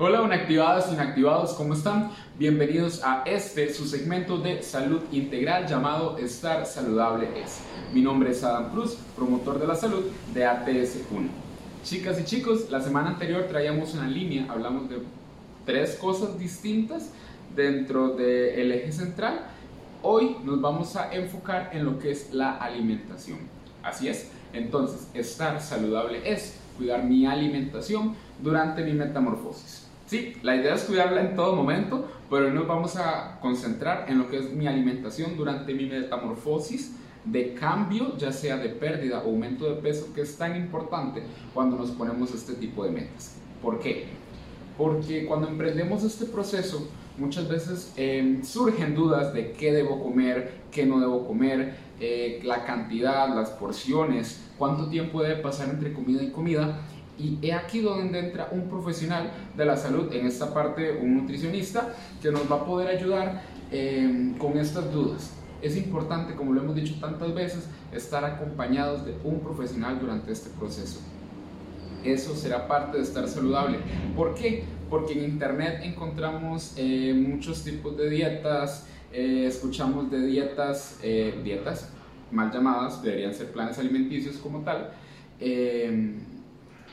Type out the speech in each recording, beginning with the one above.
Hola inactivadas, inactivados, ¿cómo están? Bienvenidos a este, su segmento de salud integral llamado Estar Saludable es. Mi nombre es Adam Cruz, promotor de la salud de ATS1. Chicas y chicos, la semana anterior traíamos una línea, hablamos de tres cosas distintas dentro del eje central. Hoy nos vamos a enfocar en lo que es la alimentación. Así es, entonces, estar saludable es cuidar mi alimentación durante mi metamorfosis. Sí, la idea es cuidarla en todo momento, pero hoy nos vamos a concentrar en lo que es mi alimentación durante mi metamorfosis de cambio, ya sea de pérdida o aumento de peso, que es tan importante cuando nos ponemos este tipo de metas. ¿Por qué? Porque cuando emprendemos este proceso, muchas veces em, surgen dudas de qué debo comer, qué no debo comer, eh, la cantidad, las porciones, cuánto tiempo debe pasar entre comida y comida. Y he aquí donde entra un profesional de la salud, en esta parte un nutricionista, que nos va a poder ayudar em, con estas dudas. Es importante, como lo hemos dicho tantas veces, estar acompañados de un profesional durante este proceso. Eso será parte de estar saludable. ¿Por qué? Porque en internet encontramos eh, muchos tipos de dietas, eh, escuchamos de dietas, eh, dietas mal llamadas, deberían ser planes alimenticios como tal,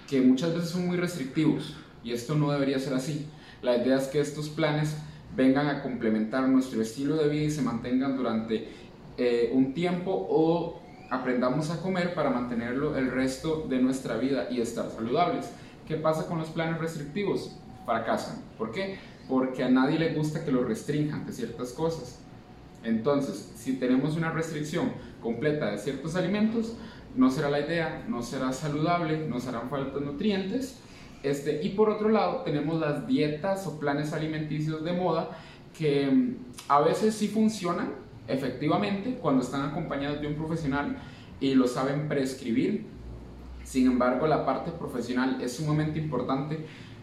que muchas veces son muy restrictivos y esto no debería ser así. La idea es que estos planes vengan a complementar nuestro estilo de vida y se mantengan durante un tiempo o aprendamos a comer para mantenerlo el resto de nuestra vida y estar saludables. ¿Qué pasa con los planes restrictivos? Fracasan. ¿Por qué? Porque a nadie le gusta que lo restrinjan de ciertas cosas. Entonces, si tenemos una restricción completa de ciertos alimentos, no será la idea, no será saludable, nos harán falta nutrientes. Este, y por otro lado, tenemos las dietas o planes alimenticios de moda que mm, a veces sí funcionan, efectivamente cuando están acompañados de un profesional y lo saben prescribir. Sin embargo, la parte profesional es sumamente importante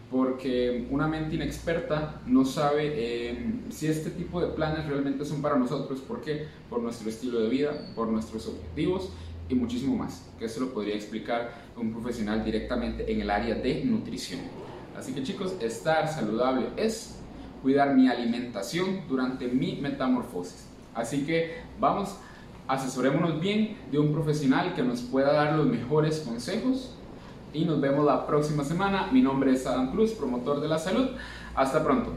porque una mente inexperta no sabe eh, si este tipo de planes realmente son para nosotros. ¿Por qué? Por nuestro estilo de vida, por nuestros objetivos y muchísimo más. Que eso lo podría explicar un profesional directamente en el área de nutrición. Así que chicos, estar saludable es cuidar mi alimentación durante mi metamorfosis. Así que vamos, asesorémonos bien de un profesional que nos pueda dar los mejores consejos y nos vemos la próxima semana. Mi nombre es Adam Cruz, promotor de la salud. Hasta pronto.